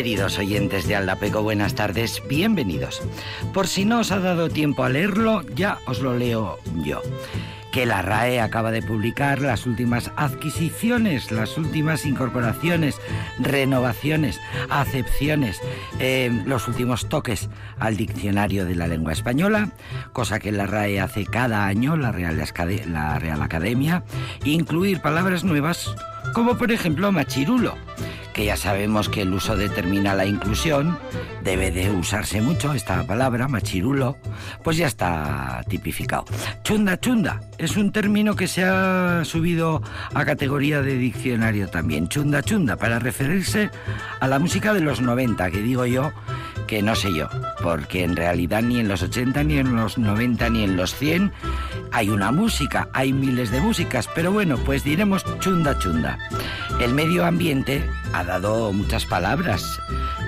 Queridos oyentes de Aldapeco, buenas tardes, bienvenidos. Por si no os ha dado tiempo a leerlo, ya os lo leo yo que la RAE acaba de publicar las últimas adquisiciones, las últimas incorporaciones, renovaciones, acepciones, eh, los últimos toques al diccionario de la lengua española, cosa que la RAE hace cada año, la Real, la Real Academia, incluir palabras nuevas como por ejemplo machirulo que ya sabemos que el uso determina la inclusión, debe de usarse mucho esta palabra, machirulo, pues ya está tipificado. Chunda chunda es un término que se ha subido a categoría de diccionario también. Chunda chunda, para referirse a la música de los 90, que digo yo que no sé yo, porque en realidad ni en los 80, ni en los 90, ni en los 100 hay una música, hay miles de músicas, pero bueno, pues diremos chunda chunda. El medio ambiente ha dado muchas palabras.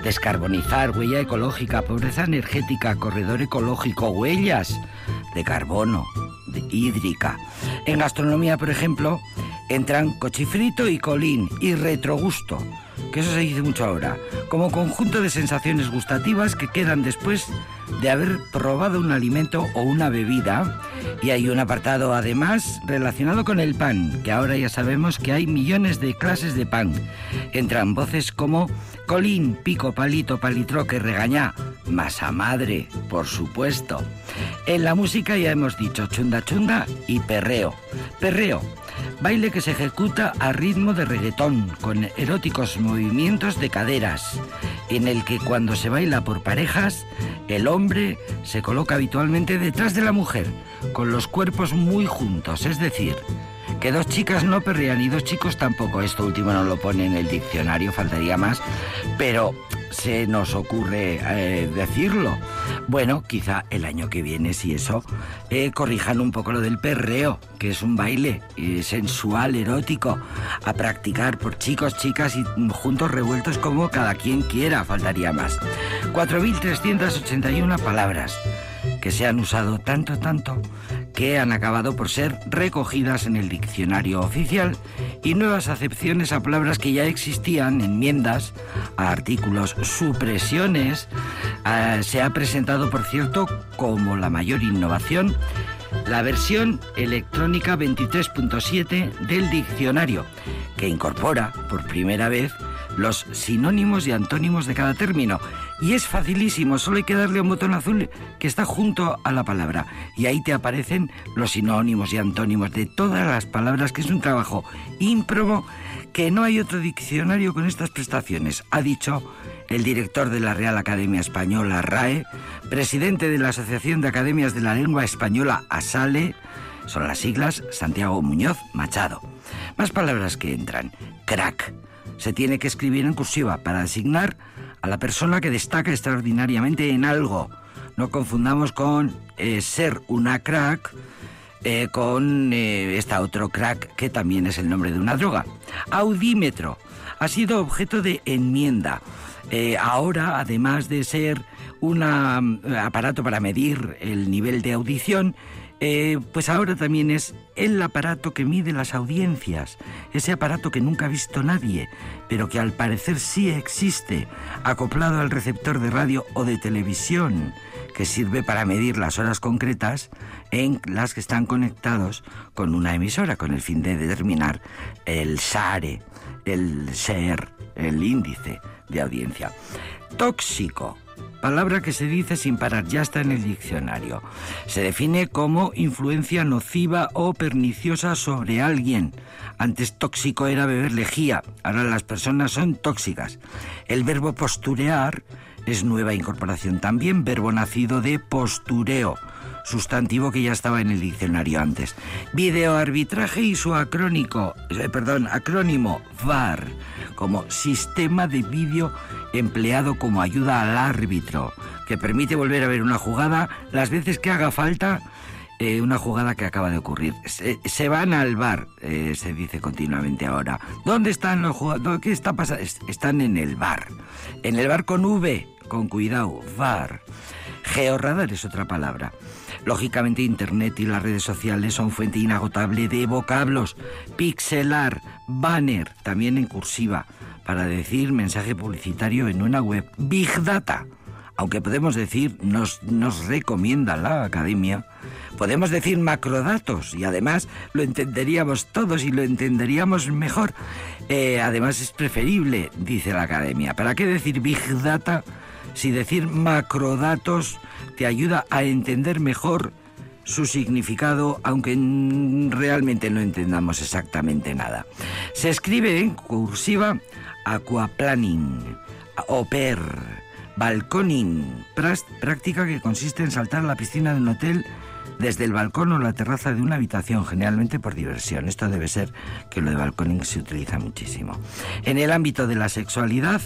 Descarbonizar, huella ecológica, pobreza energética, corredor ecológico, huellas de carbono, de hídrica. En gastronomía, por ejemplo, entran cochifrito y colín y retrogusto que eso se dice mucho ahora, como conjunto de sensaciones gustativas que quedan después de haber probado un alimento o una bebida. Y hay un apartado además relacionado con el pan, que ahora ya sabemos que hay millones de clases de pan. Entran voces como colín, pico, palito, palitroque, regañá, masa madre, por supuesto. En la música ya hemos dicho chunda chunda y perreo. Perreo Baile que se ejecuta a ritmo de reggaetón, con eróticos movimientos de caderas, en el que cuando se baila por parejas, el hombre se coloca habitualmente detrás de la mujer, con los cuerpos muy juntos, es decir, que dos chicas no perrean y dos chicos tampoco. Esto último no lo pone en el diccionario, faltaría más, pero se nos ocurre eh, decirlo. Bueno, quizá el año que viene, si eso, eh, corrijan un poco lo del perreo, que es un baile eh, sensual, erótico, a practicar por chicos, chicas y juntos revueltos como cada quien quiera, faltaría más. 4.381 palabras que se han usado tanto, tanto, que han acabado por ser recogidas en el diccionario oficial y nuevas acepciones a palabras que ya existían, enmiendas a artículos, supresiones. Eh, se ha presentado, por cierto, como la mayor innovación la versión electrónica 23.7 del diccionario, que incorpora por primera vez los sinónimos y antónimos de cada término. Y es facilísimo, solo hay que darle un botón azul que está junto a la palabra. Y ahí te aparecen los sinónimos y antónimos de todas las palabras, que es un trabajo ímprobo que no hay otro diccionario con estas prestaciones, ha dicho el director de la Real Academia Española, RAE, presidente de la Asociación de Academias de la Lengua Española, ASALE, son las siglas Santiago Muñoz Machado. Más palabras que entran. Crack se tiene que escribir en cursiva para designar a la persona que destaca extraordinariamente en algo. No confundamos con eh, ser una crack eh, con eh, esta otro crack que también es el nombre de una droga. Audímetro ha sido objeto de enmienda. ahora, además de ser un mm, aparato para medir el nivel de audición, eh, pues ahora también es el aparato que mide las audiencias, ese aparato que nunca ha visto nadie, pero que al parecer sí existe, acoplado al receptor de radio o de televisión, que sirve para medir las horas concretas en las que están conectados con una emisora, con el fin de determinar el SARE, el SER, el índice de audiencia. Tóxico palabra que se dice sin parar, ya está en el diccionario. Se define como influencia nociva o perniciosa sobre alguien. Antes tóxico era beber lejía, ahora las personas son tóxicas. El verbo posturear es nueva incorporación también, verbo nacido de postureo sustantivo que ya estaba en el diccionario antes. Videoarbitraje y su acrónico, eh, perdón, acrónimo VAR, como sistema de vídeo empleado como ayuda al árbitro, que permite volver a ver una jugada las veces que haga falta eh, una jugada que acaba de ocurrir. Se, van al bar, eh, se dice continuamente ahora. ¿Dónde están los jugadores? ¿Qué está pasando? Están en el bar. En el bar con V, con cuidado, bar. Georradar es otra palabra. Lógicamente Internet y las redes sociales son fuente inagotable de vocablos. Pixelar, banner, también en cursiva. para decir mensaje publicitario en una web. Big Data. Aunque podemos decir, nos, nos recomienda la academia, podemos decir macrodatos y además lo entenderíamos todos y lo entenderíamos mejor. Eh, además es preferible, dice la academia. ¿Para qué decir Big Data si decir macrodatos te ayuda a entender mejor su significado, aunque realmente no entendamos exactamente nada. Se escribe en cursiva aquaplaning, oper, balconing, práctica que consiste en saltar a la piscina de un hotel desde el balcón o la terraza de una habitación, generalmente por diversión. Esto debe ser que lo de balconing se utiliza muchísimo. En el ámbito de la sexualidad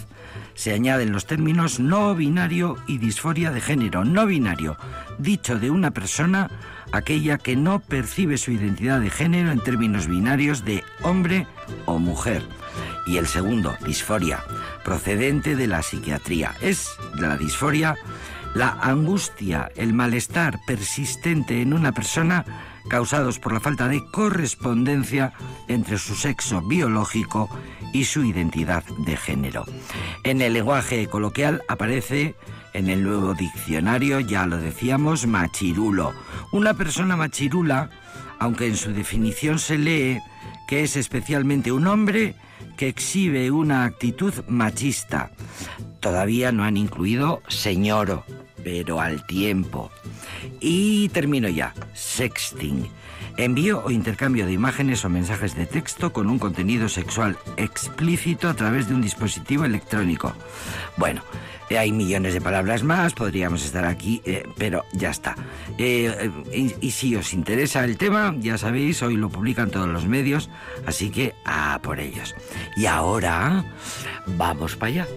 se añaden los términos no binario y disforia de género. No binario, dicho de una persona, aquella que no percibe su identidad de género en términos binarios de hombre o mujer. Y el segundo, disforia, procedente de la psiquiatría. Es la disforia la angustia, el malestar persistente en una persona causados por la falta de correspondencia entre su sexo biológico y su identidad de género. En el lenguaje coloquial aparece en el nuevo diccionario, ya lo decíamos, machirulo. Una persona machirula, aunque en su definición se lee que es especialmente un hombre que exhibe una actitud machista. Todavía no han incluido señoro, pero al tiempo. Y termino ya. Sexting. Envío o intercambio de imágenes o mensajes de texto con un contenido sexual explícito a través de un dispositivo electrónico. Bueno, hay millones de palabras más, podríamos estar aquí, eh, pero ya está. Eh, y, si os interesa el tema, ya sabéis, hoy lo publican todos los medios, así que a por ellos. Y ahora, vamos para allá.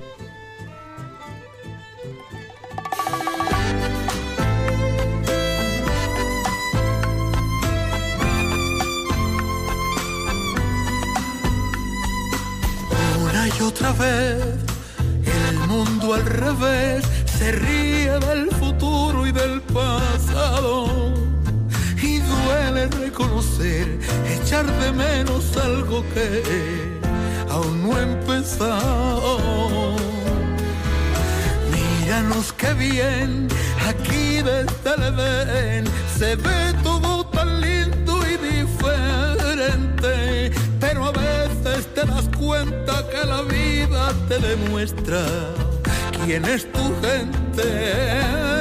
Y otra vez el mundo al revés se ríe del futuro y del pasado. Y duele reconocer, echar de menos algo que aún no ha empezado. Míranos qué bien, aquí desde el Edén se ve todo tan lindo y diferente, pero a veces te das cuenta que la vida te demuestra quién es tu gente.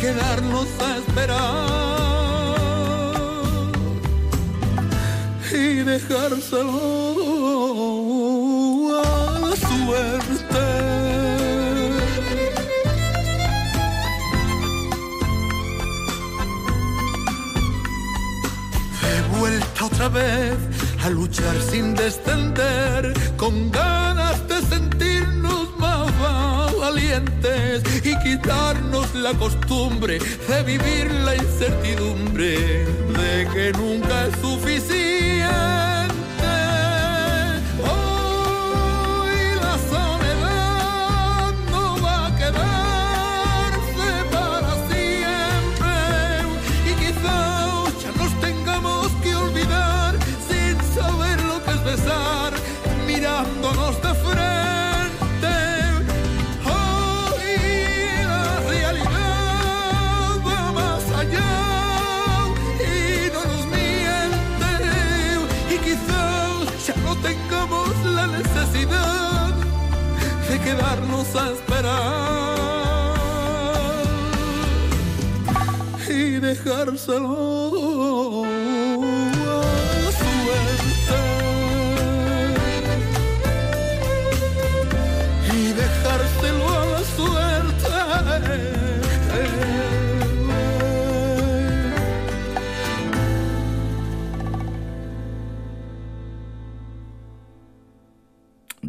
Quedarnos a esperar y dejárselo a la suerte. Otra vez a luchar sin descender, con quitarnos la costumbre de vivir la incertidumbre de que nunca es suficiente. A esperar y dejárselo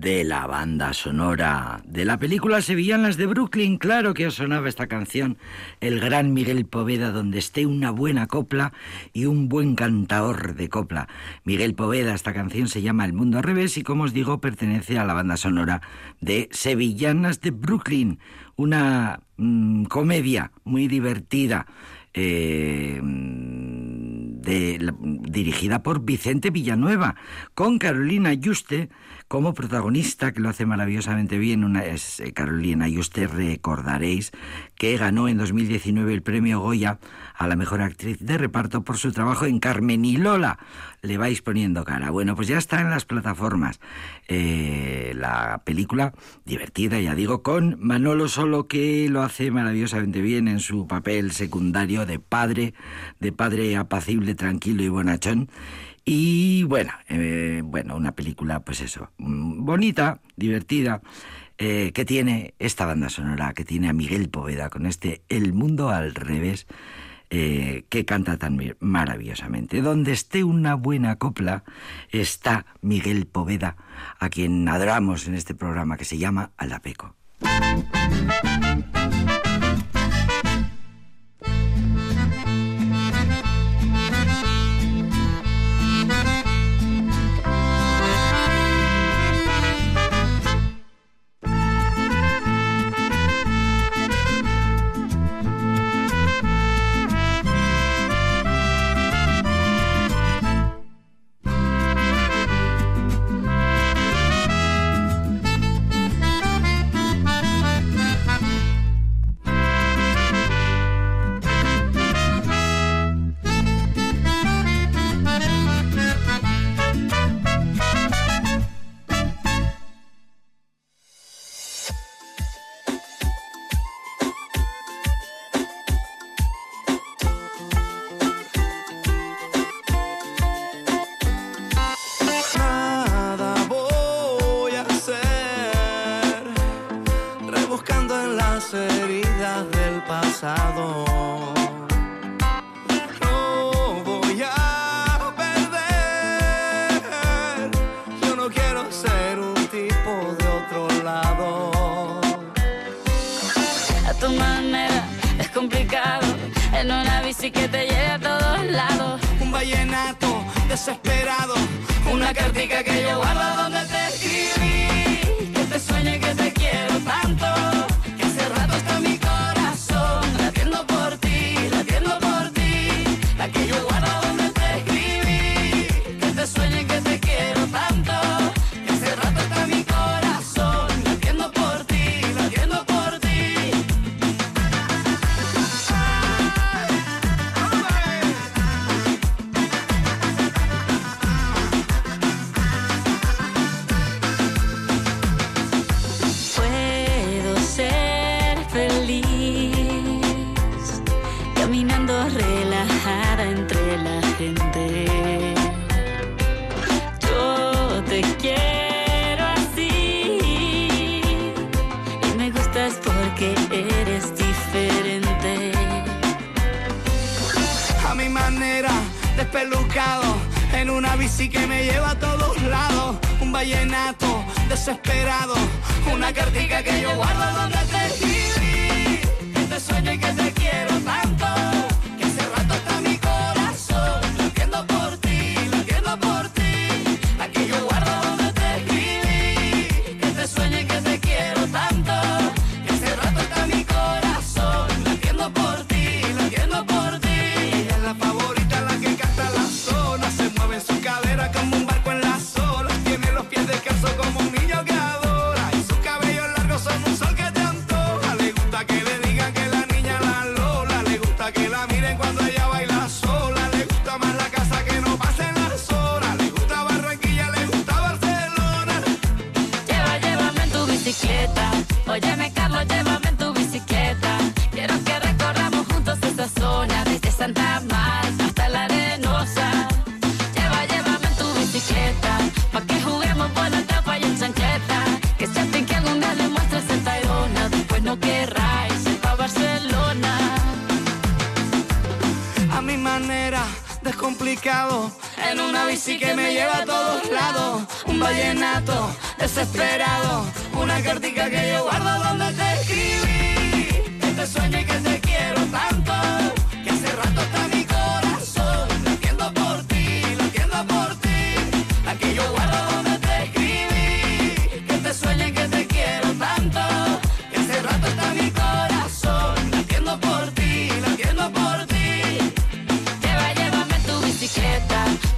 de la banda sonora de la película Sevillanas de Brooklyn. Claro que os sonaba esta canción, el gran Miguel Poveda, donde esté una buena copla y un buen cantador de copla. Miguel Poveda, esta canción se llama El Mundo al Revés y como os digo pertenece a la banda sonora de Sevillanas de Brooklyn, una mm, comedia muy divertida. Eh, de, dirigida por Vicente Villanueva, con Carolina Yuste como protagonista, que lo hace maravillosamente bien, una es eh, Carolina Yuste, recordaréis que ganó en 2019 el premio Goya a la mejor actriz de reparto por su trabajo en Carmen y Lola. Le vais poniendo cara. Bueno, pues ya está en las plataformas. Eh, la película divertida, ya digo, con Manolo Solo, que lo hace maravillosamente bien en su papel secundario de padre, de padre apacible, tranquilo y bonachón. Y bueno, eh, bueno, una película, pues eso, mm, bonita, divertida, eh, que tiene esta banda sonora, que tiene a Miguel Poveda con este El Mundo al Revés. Eh, que canta tan maravillosamente. Donde esté una buena copla está Miguel Poveda, a quien adoramos en este programa que se llama Alapeco. desesperado. Una cartica que yo guardo donde te escribí, que sueño y que te quiero tanto.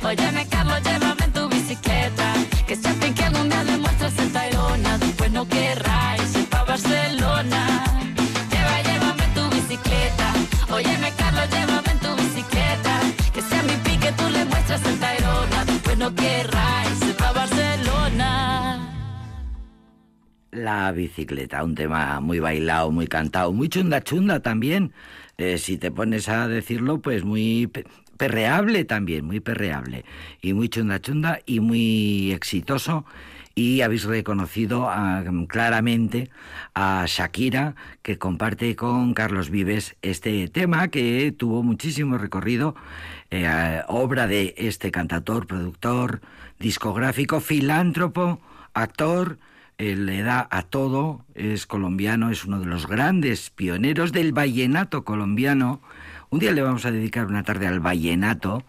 Óyeme, Carlos, llévame en tu bicicleta. Que siempre que algún día demuestras en Tayrona, después no querráis ir pa' Barcelona. Lleva, llévame en tu bicicleta. Óyeme, Carlos, llévame en tu bicicleta. Que sea mi pique, tú le muestras en Tayrona, después no querráis ir pa' Barcelona. La bicicleta, un tema muy bailado, muy cantado, muy chunda chunda también. Eh, si te pones a decirlo, pues muy perreable también, muy perreable. Y muy chunda chunda y muy exitoso. Y habéis reconocido ah, claramente a Shakira, que comparte con Carlos Vives este tema que tuvo muchísimo recorrido, eh, obra de este cantautor, productor, discográfico, filántropo, actor, le da a todo, es colombiano, es uno de los grandes pioneros del vallenato colombiano. Un día le vamos a dedicar una tarde al vallenato.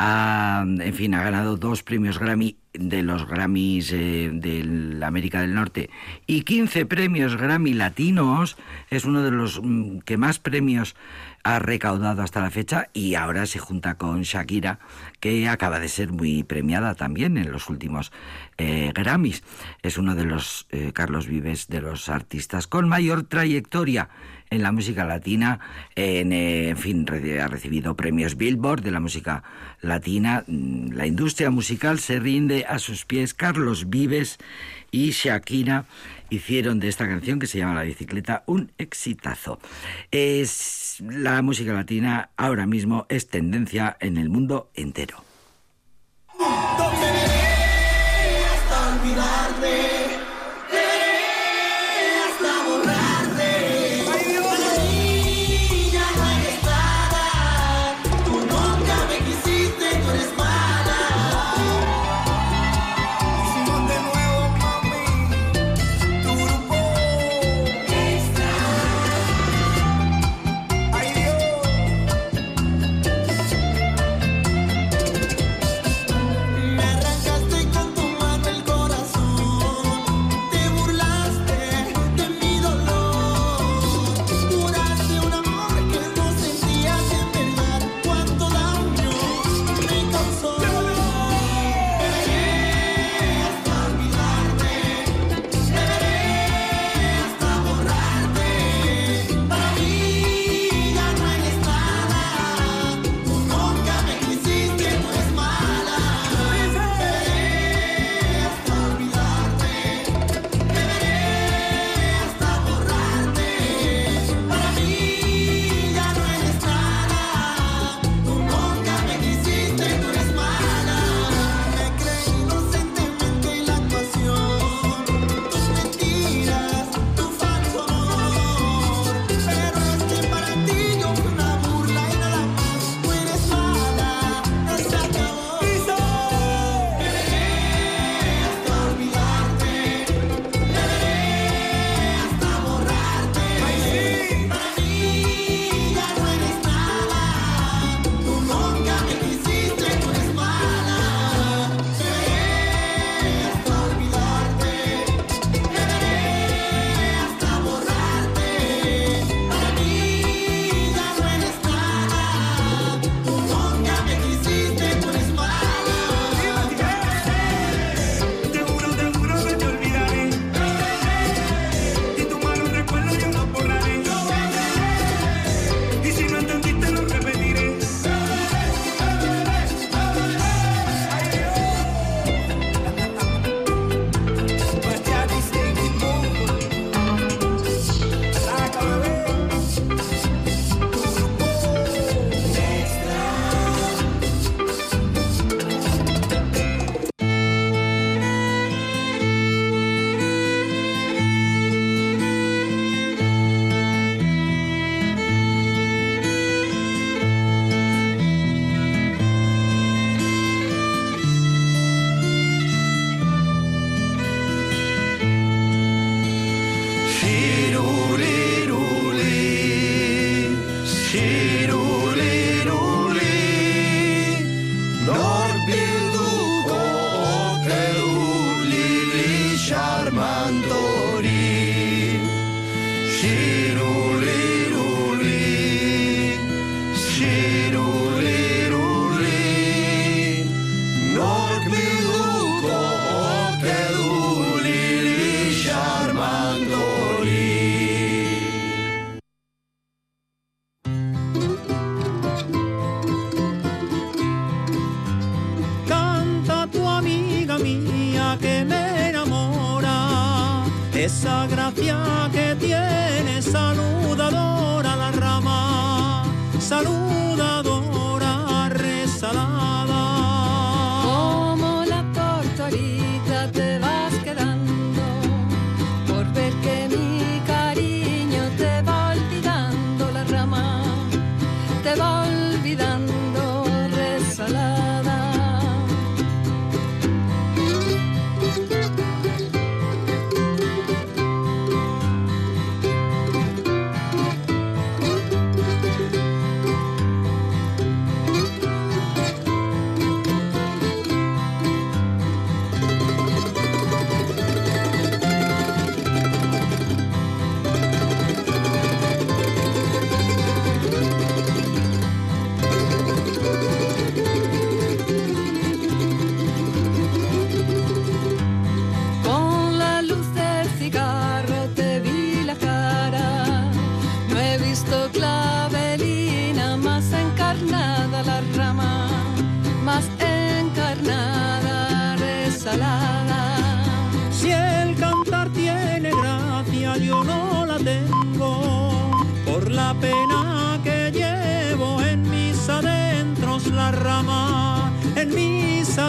En fin, ha ganado dos premios Grammy de los Grammys eh, de América del Norte y 15 premios Grammy latinos. Es uno de los mm, que más premios ha recaudado hasta la fecha y ahora se junta con Shakira, que acaba de ser muy premiada también en los últimos eh, Grammys. Es uno de los, eh, Carlos Vives, de los artistas con mayor trayectoria en la música latina. En, eh, fin, ha recibido premios Billboard de la música latina. Mm, La industria musical se rinde a sus pies. Carlos Vives y Shakira hicieron de esta canción que se llama La bicicleta un exitazo. Es la música latina ahora mismo es tendencia en el mundo entero.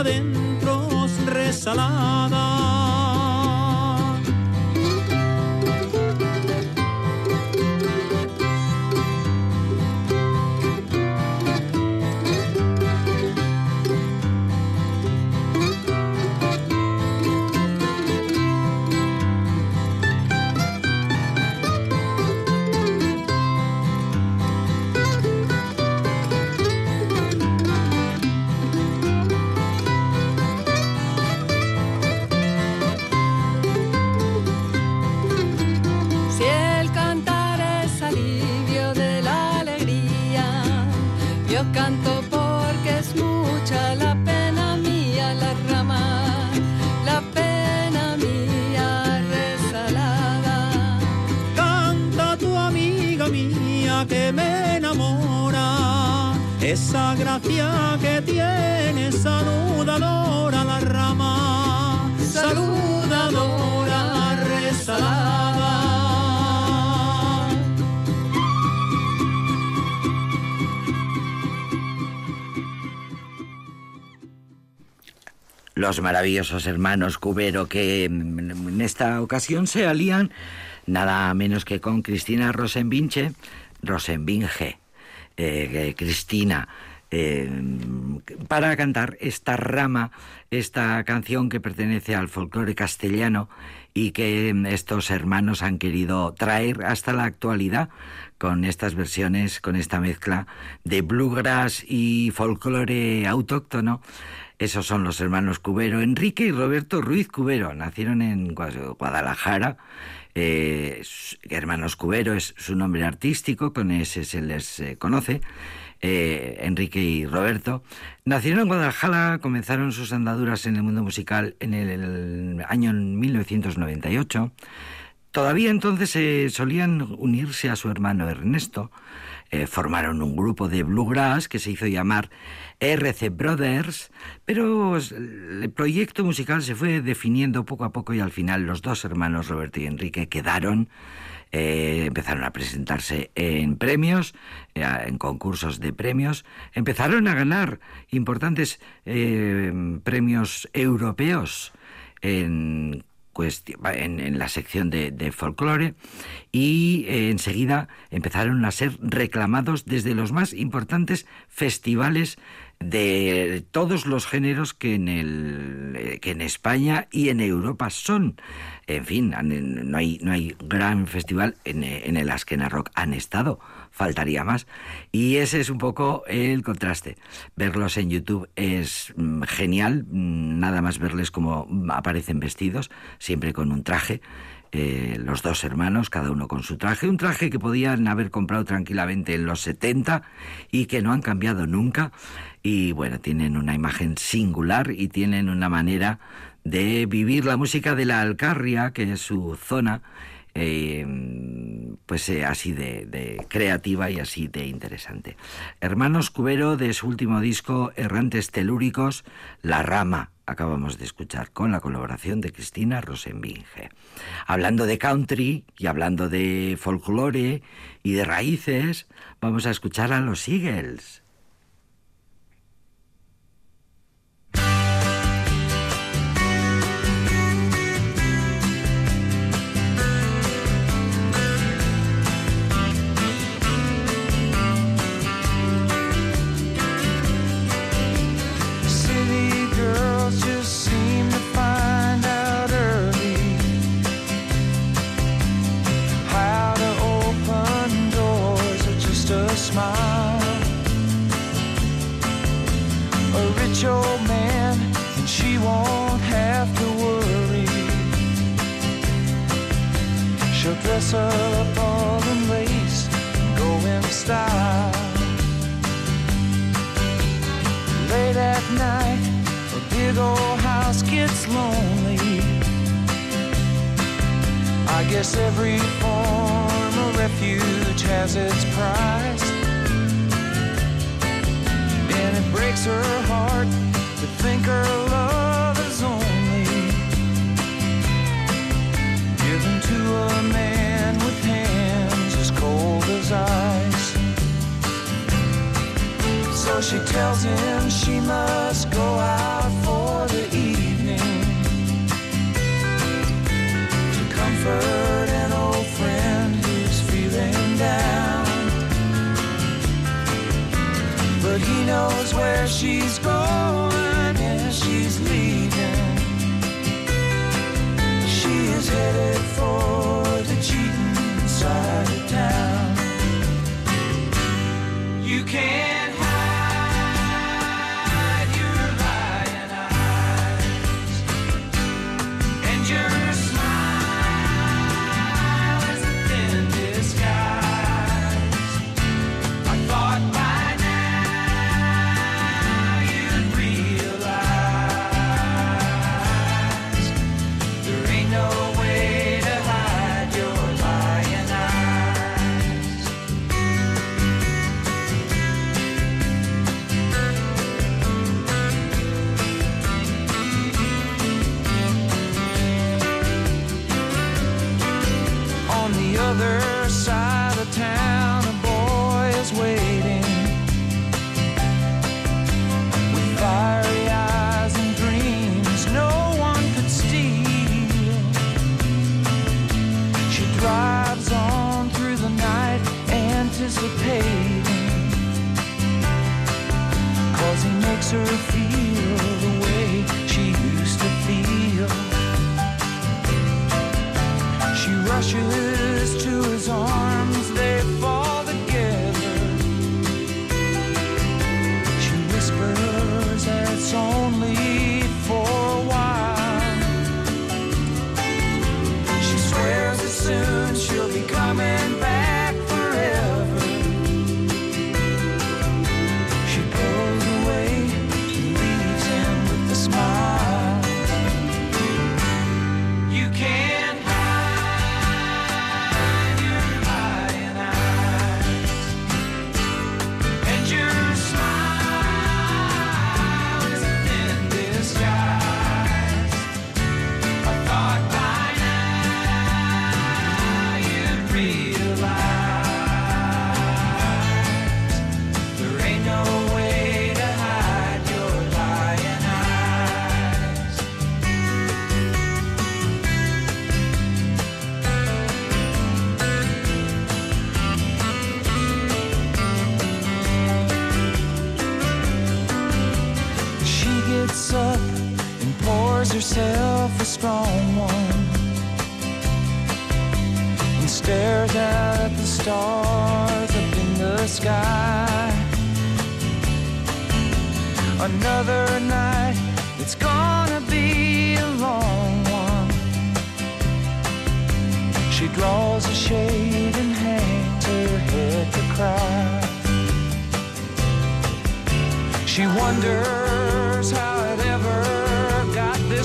adentro resalada. Los maravillosos hermanos Cubero que en esta ocasión se alían nada menos que con Cristina Rosenbinche, Rosenbinge, eh, Cristina, eh, para cantar esta rama, esta canción que pertenece al folclore castellano y que estos hermanos han querido traer hasta la actualidad con estas versiones, con esta mezcla de bluegrass y folclore autóctono esos son los hermanos Cubero, Enrique y Roberto Ruiz Cubero. Nacieron en Guadalajara. Eh, hermanos Cubero es su nombre artístico, con ese se les eh, conoce. Eh, Enrique y Roberto. Nacieron en Guadalajara, comenzaron sus andaduras en el mundo musical en el, año 1998. Todavía entonces se solían unirse a su hermano Ernesto. formaron un grupo de bluegrass que se hizo llamar RC Brothers, pero el proyecto musical se fue definiendo poco a poco y al final los dos hermanos Roberto y Enrique quedaron, eh, empezaron a presentarse en premios, eh, en concursos de premios, empezaron a ganar importantes eh, premios europeos en la sección de, de folclore. Y enseguida empezaron a ser reclamados desde los más importantes festivales de todos los géneros que en, el, eh, que en España y en Europa son. En fin, no hay, no hay gran festival en, en el Askena Rock. Han estado faltaría más. Y ese es un poco el contraste. Verlos en YouTube es mm, genial, mm, nada más verles como aparecen vestidos, siempre con un traje. Eh, los dos hermanos, cada uno con su traje, un traje que podían haber comprado tranquilamente en los 70 y que no han cambiado nunca. Y bueno, tienen una imagen singular y tienen una manera de vivir la música de la Alcarria, que es su zona, eh, pues eh, así de, creativa y así de interesante. Hermanos Cubero de su último disco Errantes Telúricos, La Rama, acabamos de escuchar con la colaboración de Cristina Rosenbinge. Hablando de country y hablando de folclore y de raíces, vamos a escuchar a los Eagles. Dress up all in lace and go in style. Late at night, a big old house gets lonely. I guess every form of refuge has its price. And it breaks her heart to think her love to a man. With hands as cold as ice. So she tells him she must go out for the evening to comfort an old friend who's feeling down. But he knows where she's going and she's leaving. She is headed can. her feel the way she used to feel. She rushes to his arms.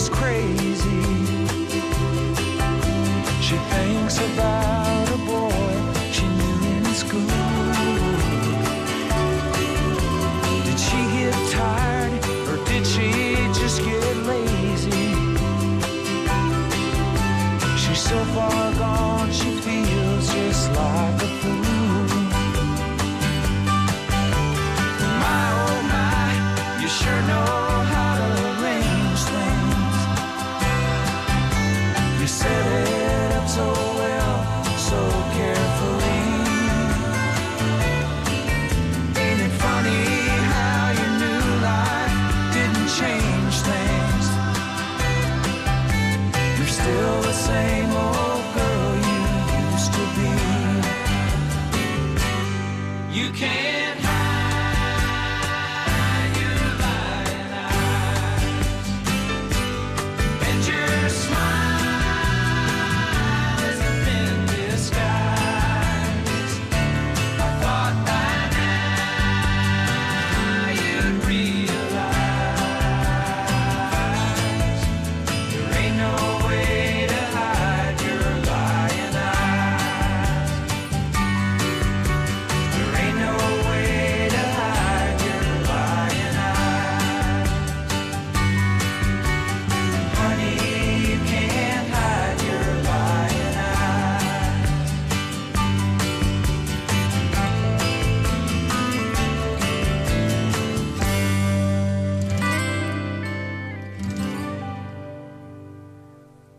Crazy. She thinks about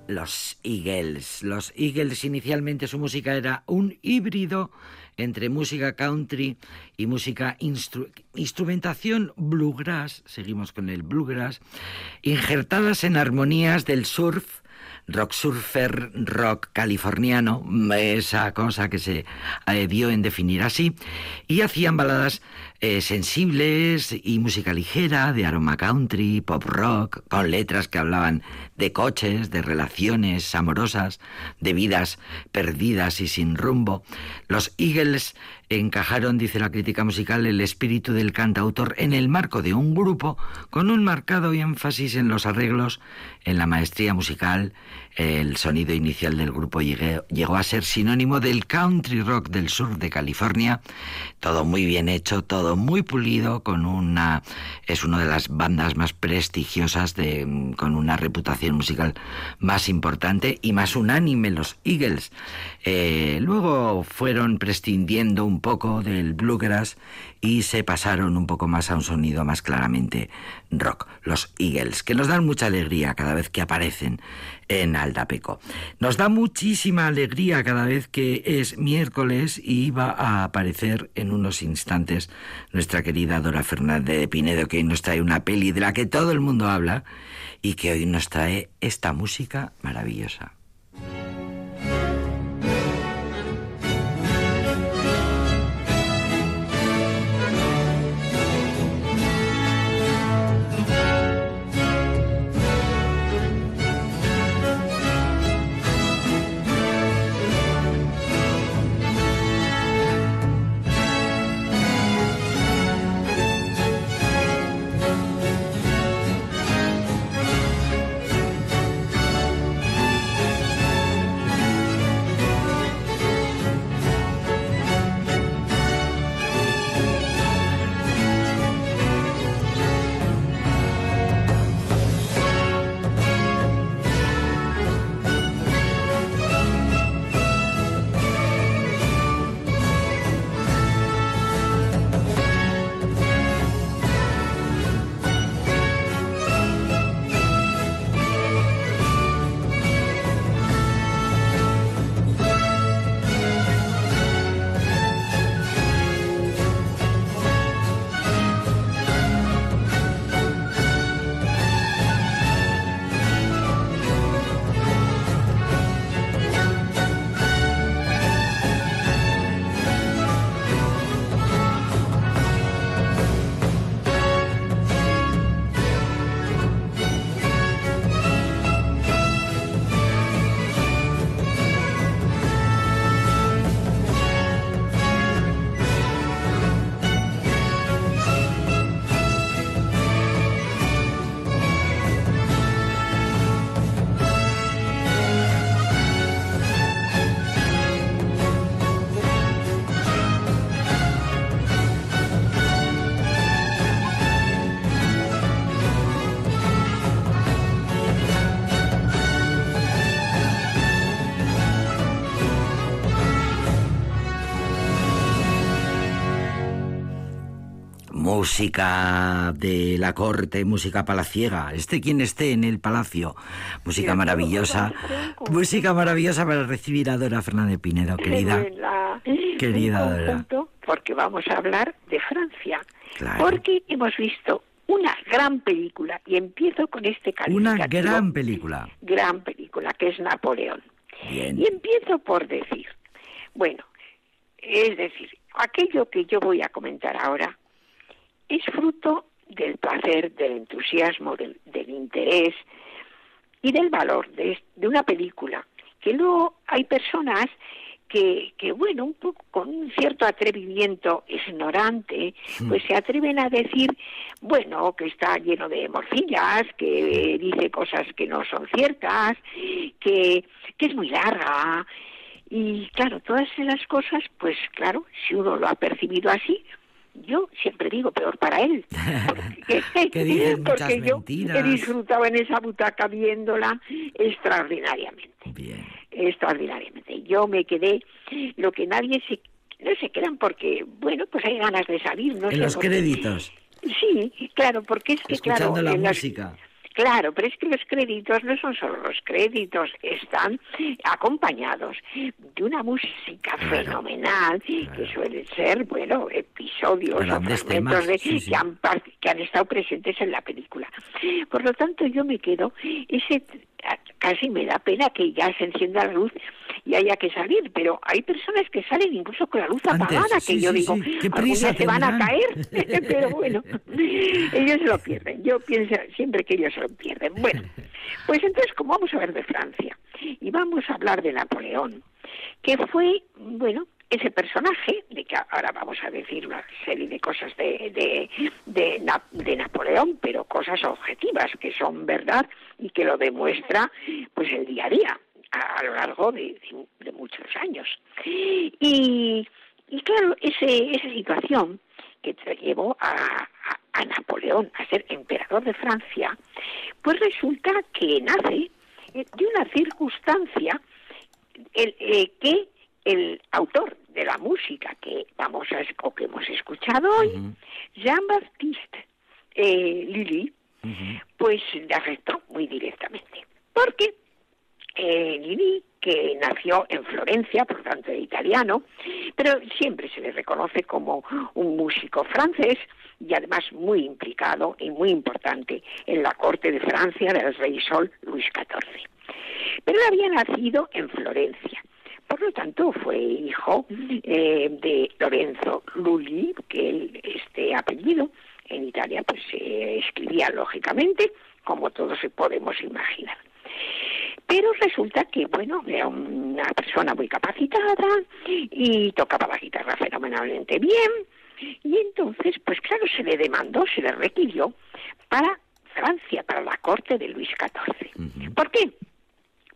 Los Eagles. Los Eagles inicialmente su música era un híbrido entre música country y música instru- instrumentación bluegrass, seguimos con el bluegrass, injertadas en armonías del surf, rock surfer, rock californiano, esa cosa que se eh, dio en definir así, y hacían baladas eh, sensibles y música ligera, de aroma country, pop rock, con letras que hablaban de coches, de relaciones amorosas, de vidas perdidas y sin rumbo. Los Eagles encajaron, dice la crítica musical, el espíritu del cantautor en el marco de un grupo con un marcado énfasis en los arreglos, en la maestría musical. El sonido inicial del grupo llegó a ser sinónimo del country rock del sur de California. Todo muy bien hecho, todo muy pulido, con una es una de las bandas más prestigiosas de, con una reputación musical más importante y más unánime los Eagles. Eh, luego fueron prescindiendo un poco del bluegrass y se pasaron un poco más a un sonido más claramente rock. Los Eagles, que nos dan mucha alegría cada vez que aparecen en Aldapeco. Nos da muchísima alegría cada vez que es miércoles y va a aparecer en unos instantes nuestra querida Dora Fernández de Pinedo, que hoy nos trae una peli de la que todo el mundo habla y que hoy nos trae esta música maravillosa. Música de la corte, música palaciega, esté quien esté en el palacio, música maravillosa, música maravillosa para recibir a Dora Fernández Pinedo, querida. Querida Dora. porque vamos a hablar de Francia. Claro. Porque hemos visto una gran película, y empiezo con este Una calificativo. gran película. gran película, que es Napoleón. Bien. Y empiezo por decir, bueno, es decir, aquello que yo voy a comentar ahora es fruto del placer, del entusiasmo, del, del interés y del valor de, una película. Que luego hay personas que, que, bueno, un poco con un cierto atrevimiento ignorante, pues se atreven a decir, bueno, que está lleno de morcillas, que dice cosas que no son ciertas, que, que es muy larga. Y claro, todas esas cosas, pues claro, si uno lo ha percibido así, yo siempre digo peor para él. Porque, Que dicen porque yo he disfrutado en esa butaca viéndola extraordinariamente Bien. extraordinariamente. Yo me quedé lo que nadie se no se quedan porque bueno pues hay ganas de salir no En sé los por créditos, sí claro porque es que escuchando claro la en las- música. Claro, pero es que los créditos no son solo los créditos, están acompañados de una música Claro, fenomenal claro. que suelen ser, bueno, episodios o fragmentos de, sí, sí. Que, han, que han estado presentes en la película. Por lo tanto, yo me quedo, ese casi me da pena que ya se encienda la luz y haya que salir, pero hay personas que salen incluso con la luz Antes, apagada, sí, que yo sí, digo, sí. ¿Qué algún prisa día se van a caer, pero bueno, ellos lo pierden. Yo pienso siempre que ellos lo pierden. Bueno, pues entonces, como vamos a ver de Francia y vamos a hablar de Napoleón, que fue, bueno, ese personaje, de que ahora vamos a decir una serie de cosas de, de, de, de Napoleón, pero cosas objetivas, que son verdad y que lo demuestra pues el día a día a, lo largo de, de- muchos años. Y, y claro, ese, esa situación que llevó a, a- a Napoleón a ser emperador de Francia, pues resulta que nace eh, de una circunstancia el, eh, que el autor de la música que vamos a o que hemos escuchado hoy, Jean-Baptiste eh, Lully, pues le afectó muy directamente. Porque eh, Lully, que nació en Florencia, por tanto era italiano, pero siempre se le reconoce como un músico francés y además muy implicado y muy importante en la corte de Francia del rey Sol Luis XIV. Pero él había nacido en Florencia. Por lo tanto, fue hijo eh, de Lorenzo Lully, que él, este apellido en Italia pues se escribía lógicamente, como todos podemos imaginar. Pero resulta que, bueno, era una persona muy capacitada y tocaba la guitarra fenomenalmente bien. Y entonces, pues claro, se le demandó, se le requirió para Francia, para la corte de Luis XIV. ¿Por qué?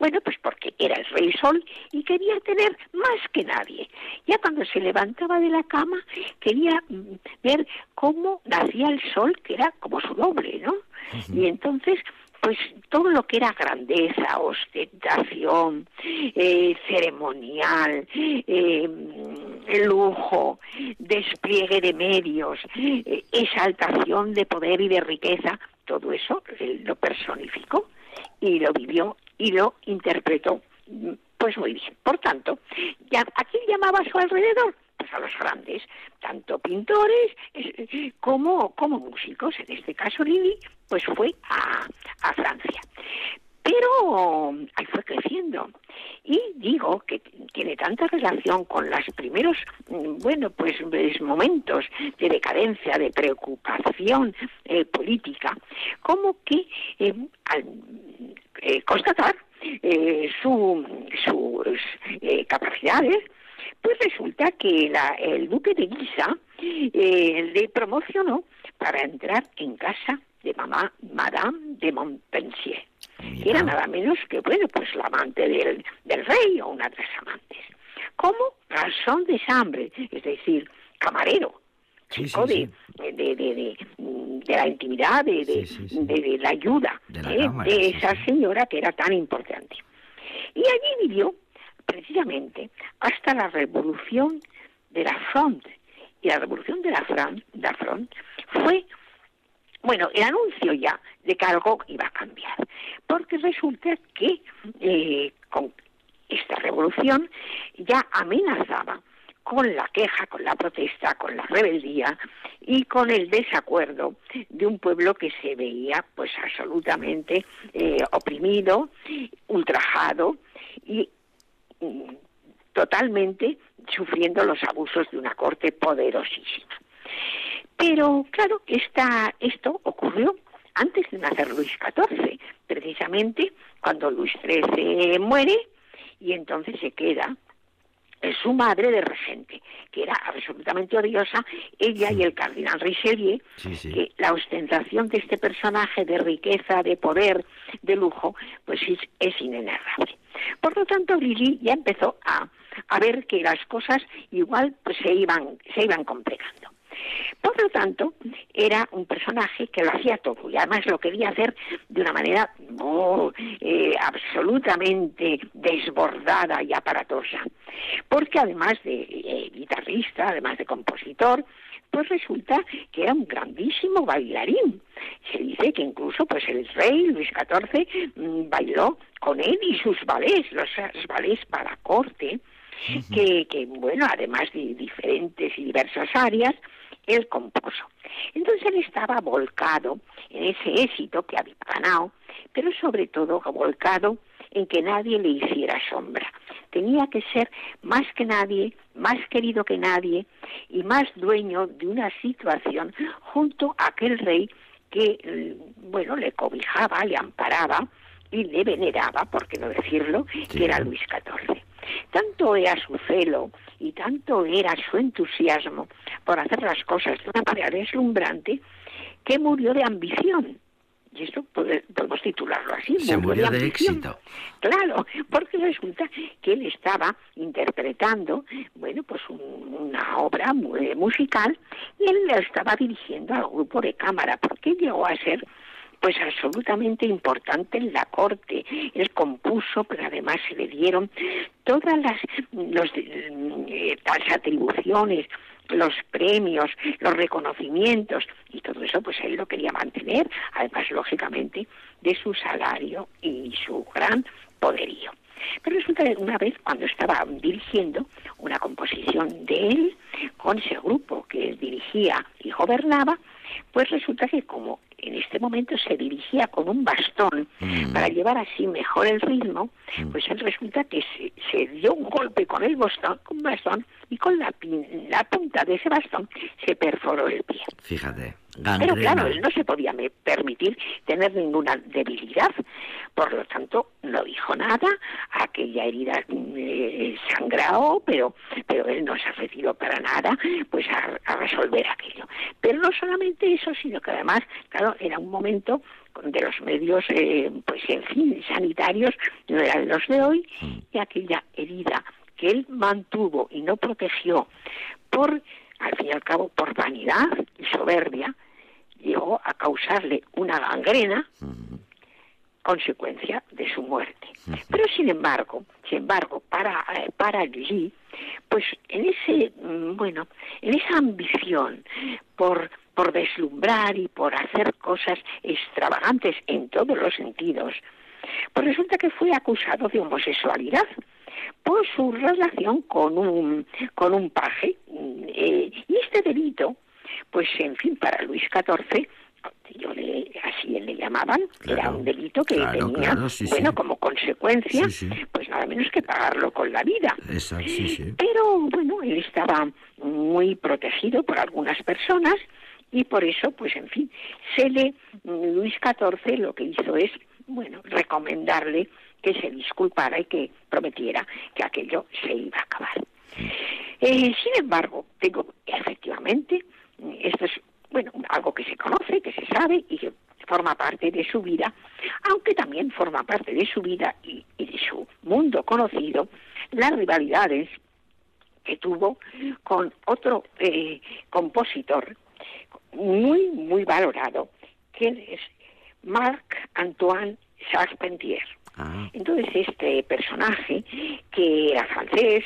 Bueno, pues porque era el rey sol y quería tener más que nadie. Ya cuando se levantaba de la cama quería mm, ver cómo nacía el sol, que era como su doble, ¿no? Y entonces, pues todo lo que era grandeza, ostentación, eh, ceremonial, eh, lujo, despliegue de medios, eh, exaltación de poder y de riqueza, todo eso lo personificó y lo vivió y lo interpretó pues muy bien. Por tanto, ¿a quién llamaba a su alrededor? Pues a los grandes, tanto pintores como, como músicos. En este caso, Lili, pues fue a, a Francia. Pero ahí fue creciendo. Y digo que tiene tanta relación con los primeros, mm, bueno, pues, pues, momentos de decadencia, de preocupación eh, política, como que eh, al eh, constatar eh, su, sus eh, capacidades, pues resulta que la- el duque de Guisa eh, le promocionó para entrar en casa de mamá Madame de Montpensier, que era nada menos que, bueno, pues la amante del, del rey o una de las amantes. Como razón de chambre, es decir, camarero, Sí, chico sí, de, de, de, de, de la intimidad, de, de, la ayuda De la ¿eh? cámara, de sí, esa señora que era tan importante. Y allí vivió precisamente hasta la revolución de la Fronde. Y la revolución de la Fran, de la fue, bueno, el anuncio ya de que algo iba a cambiar. Porque resulta que eh, con esta revolución ya amenazaba con la queja, con la protesta, con la rebeldía y con el desacuerdo de un pueblo que se veía pues absolutamente eh, oprimido, ultrajado y mm, totalmente sufriendo los abusos de una corte poderosísima. Pero claro que esta, esto ocurrió antes de nacer Luis XIV, precisamente cuando Luis XIII muere y entonces se queda su madre de regente, que era absolutamente odiosa, ella y el cardenal Richelieu, que la ostentación de este personaje de riqueza, de poder, de lujo, pues es, es inenarrable. Por lo tanto, Lili ya empezó a, a ver que las cosas igual pues se iban, se iban complicando. Por lo tanto, era un personaje que lo hacía todo y además lo quería hacer de una manera oh, eh, absolutamente desbordada y aparatosa. Porque además de eh, guitarrista, además de compositor, pues resulta que era un grandísimo bailarín. Se dice que incluso pues el rey Luis XIV mm, bailó con él y sus ballets, los, los ballets para corte, que, que, bueno, además de diferentes y diversas áreas, él compuso. Entonces él estaba volcado en ese éxito que había ganado, pero sobre todo volcado en que nadie le hiciera sombra. Tenía que ser más que nadie, más querido que nadie y más dueño de una situación junto a aquel rey que, bueno, le cobijaba, le amparaba y le veneraba, por qué no decirlo, que era Luis XIV. Tanto era su celo y tanto era su entusiasmo por hacer las cosas de una manera deslumbrante que murió de ambición. Y esto podemos titularlo así. Se murió, de, éxito. Claro, porque resulta que él estaba interpretando, bueno, pues una obra musical y él le estaba dirigiendo al grupo de cámara, porque llegó a ser pues absolutamente importante en la corte. Él compuso, pero además se le dieron todas las, eh, las atribuciones, los premios, los reconocimientos y todo eso, pues él lo quería mantener, además lógicamente de su salario y su gran poderío. Pero resulta que una vez cuando estaba dirigiendo una composición de él con ese grupo que él dirigía y gobernaba, pues resulta que como en este momento se dirigía con un bastón mm. para llevar así mejor el ritmo, mm. pues resulta que se, dio un golpe con el bastón, con bastón y con la, la punta de ese bastón se perforó el pie. Fíjate. Pero claro, él no se podía permitir tener ninguna debilidad, por lo tanto no dijo nada, aquella herida eh, pero, pero él no se ha para nada pues a, resolver aquello. Pero no solamente eso, sino que además, claro, era un momento de los medios, eh, pues en fin, sanitarios, no eran los de hoy, mm. y aquella herida que él mantuvo y no protegió por al fin y al cabo por vanidad y soberbia, llegó a causarle una gangrena, consecuencia de su muerte. Pero sin embargo, sin embargo, para, eh, para pues en ese, mm, bueno, en esa ambición por, por deslumbrar y por hacer cosas extravagantes en todos los sentidos, pues resulta que fue acusado de homosexualidad por su relación con un, con un paje. Eh, y este delito, pues en fin, para Luis XIV, yo le, así le llamaban, era un delito que tenía, bueno, como consecuencia, pues nada menos que pagarlo con la vida. Pero bueno, él estaba muy protegido por algunas personas y por eso, pues en fin, se le, Luis XIV lo que hizo es, bueno, recomendarle que se disculpara y que prometiera que aquello se iba a acabar. Eh, sin embargo, tengo efectivamente, esto es bueno, algo que se conoce, que se sabe y que forma parte de su vida, aunque también forma parte de su vida y, de su mundo conocido, las rivalidades que tuvo con otro eh, compositor muy, muy valorado, que es Marc Antoine Charpentier. Ah. Entonces este personaje, que era francés,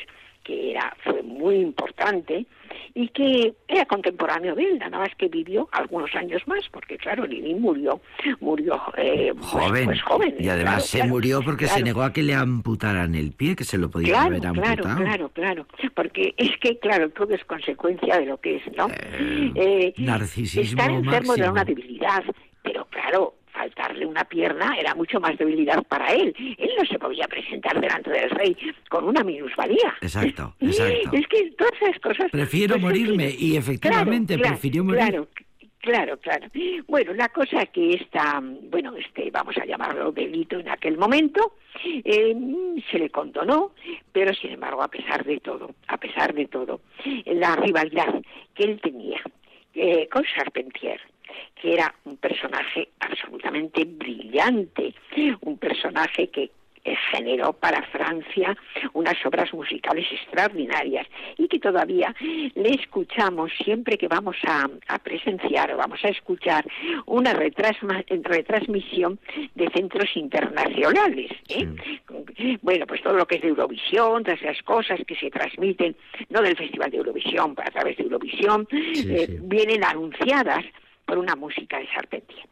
que era fue muy importante y que era contemporáneo de él, nada más que vivió algunos años más, porque claro, Lili murió, murió eh, pues- Joven. pues joven. y además claro, se claro, murió porque se claro. negó a que le amputaran el pie, que se lo podían Claro, haber claro, amputado. claro, claro, porque es que, claro, todo es consecuencia de lo que es, ¿no? Eh, narcisismo Estar enfermo era máximo. una debilidad, pero claro, faltarle una pierna era mucho más debilidad para él. Él no se podía presentar delante del rey con una minusvalía. Exacto, exacto. Es que todas esas cosas... Prefiero pues, morirme, y efectivamente claro, prefirió morir. Claro, claro, claro. Bueno, la cosa que esta, bueno, este, vamos a llamarlo delito en aquel momento, eh, se le condonó, pero sin embargo, a pesar de todo, a pesar de todo, la rivalidad que él tenía eh, con Charpentier, que era un personaje absolutamente brillante, un personaje que eh, generó para Francia unas obras musicales extraordinarias y que todavía le escuchamos siempre que vamos a, a presenciar o vamos a escuchar una retrasma- retransmisión de centros internacionales. ¿eh? Bueno, pues todo lo que es de Eurovisión, todas esas cosas que se transmiten, no del Festival de Eurovisión, pero a través de Eurovisión, eh, sí. vienen anunciadas por una música de Charpentier.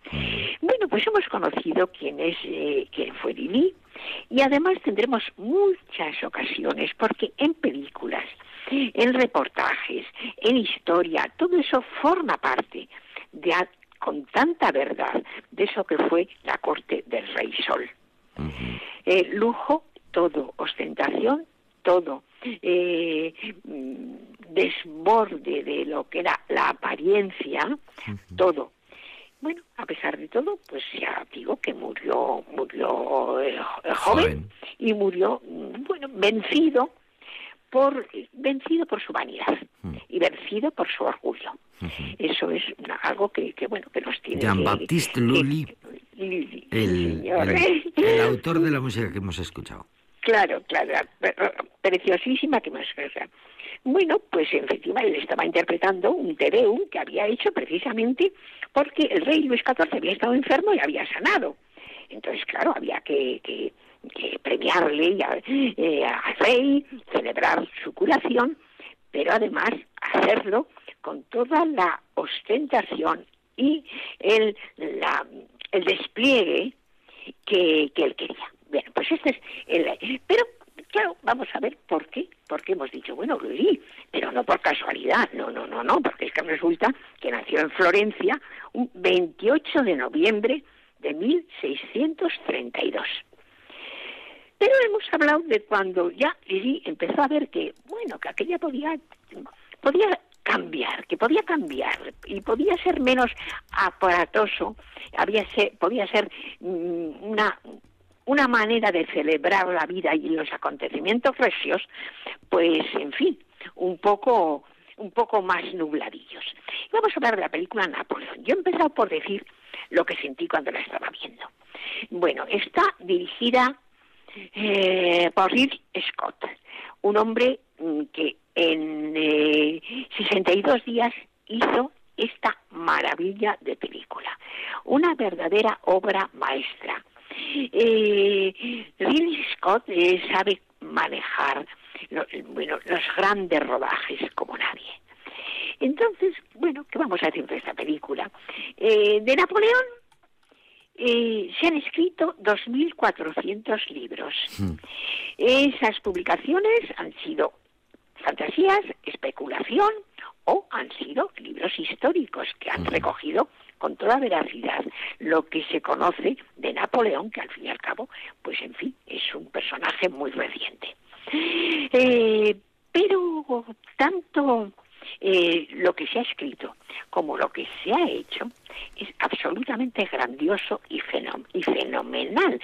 Bueno, pues hemos conocido quién es, eh, quién fue Lili y además tendremos muchas ocasiones porque en películas, en reportajes, en historia, todo eso forma parte de con tanta verdad de eso que fue la corte del rey Sol. Eh, lujo, todo, ostentación, todo, eh, desborde de lo que era la apariencia, todo. Bueno, a pesar de todo, pues ya digo que murió, murió eh, jo- joven, Joven. y murió, bueno, vencido por vencido por su vanidad y vencido por su orgullo. Eso es una- algo que, que, bueno que nos tiene Jean-Baptiste Lully, el- el autor de la música que hemos escuchado. Claro, claro, pre- preciosísima que más cosa. Bueno, pues efectivamente él estaba interpretando un Te Deum que había hecho precisamente porque el rey Luis XIV había estado enfermo y había sanado. Entonces, claro, había que, premiarle a- eh, al rey, celebrar su curación, pero además hacerlo con toda la ostentación y el, el despliegue que, que él quería. Bueno, pues este es el... Pero, claro, vamos a ver por qué. Porque hemos dicho, bueno, Lully, pero no por casualidad, no, no, no, no, porque es que resulta que nació en Florencia un 28 de noviembre de 1632. Pero hemos hablado de cuando ya Lili empezó a ver que, bueno, que aquella podía, podía cambiar, que podía cambiar y podía ser menos aparatoso, había ser, podía ser mm, una, una manera de celebrar la vida y los acontecimientos recios, pues, en fin, un poco un poco más nubladillos. Vamos a hablar de la película Napoleón. Yo he empezado por decir lo que sentí cuando la estaba viendo. Bueno, está dirigida eh, por Ridley Scott, un hombre mm, que en eh, 62 días hizo esta maravilla de película, una verdadera obra maestra. Eh, Ridley Scott eh, sabe manejar lo- bueno, los grandes rodajes como nadie. Entonces, bueno, ¿qué vamos a decir de esta película? Eh, de Napoleón eh, se han escrito 2.400 libros. Esas publicaciones han sido fantasías, especulación o han sido libros históricos que han recogido con toda veracidad lo que se conoce de Napoleón, que al fin y al cabo, pues en fin, es un personaje muy reciente. Eh, pero tanto eh, lo que se ha escrito como lo que se ha hecho es absolutamente grandioso y, fenom- y fenomenal,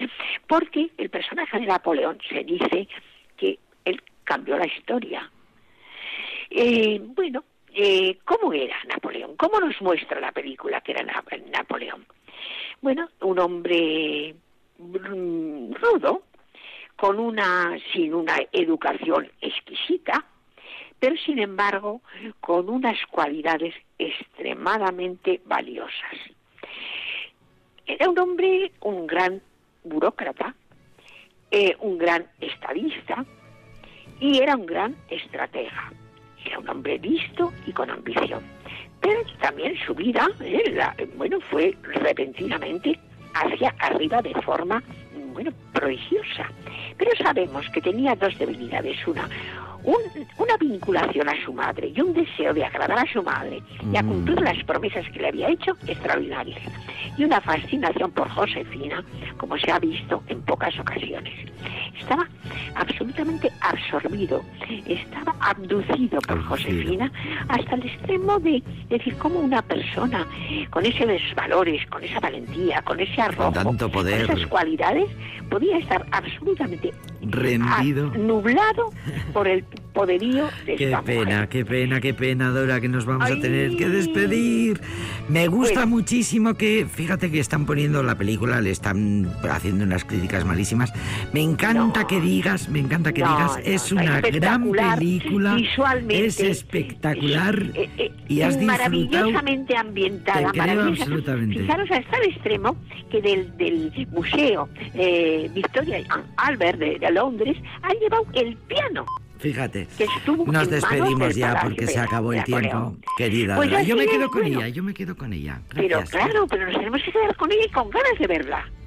porque el personaje de Napoleón se dice que él cambió la historia. Eh, bueno, eh, ¿cómo era Napoleón? ¿Cómo nos muestra la película que era Na- Napoleón? Bueno, un hombre rudo, con una sin una educación exquisita, pero sin embargo con unas cualidades extremadamente valiosas. Era un hombre, un gran burócrata, eh, un gran estadista y era un gran estratega. Era un hombre listo y con ambición. Pero también su vida, eh, bueno, fue repentinamente hacia arriba de forma, bueno, prodigiosa. Pero sabemos que tenía dos debilidades. Una, un- una vinculación a su madre y un deseo de agradar a su madre y a Mm. cumplir las promesas que le había hecho extraordinarias. Y una fascinación por Josefina, como se ha visto en pocas ocasiones. Estaba absolutamente absorbido, estaba abducido por Abducido. Josefina hasta el extremo de decir cómo una persona con esos valores, con esa valentía, con ese arrojo, tanto poder. con esas cualidades, podía estar absolutamente Rendido. nublado por el poderío de Qué esta pena, mujer. qué pena, qué pena, Dora, que nos vamos a tener que despedir. Me gusta muchísimo que, fíjate que están poniendo la película, le están haciendo unas críticas malísimas. Me encanta No. que digas, me encanta que No, digas, no, es una gran película, visualmente, es espectacular eh, eh, y has maravillosamente ambientada, maravillosa. absolutamente. Fijaros hasta el extremo que del, del museo eh, Victoria Albert de, de Londres han llevado el piano. Fíjate. que estuvo Nos despedimos ya porque se acabó el tiempo, querida. Pues Yo me quedo con bueno. ella, yo me quedo con ella. Pero claro, pero nos tenemos que quedar con ella y con ganas de verla.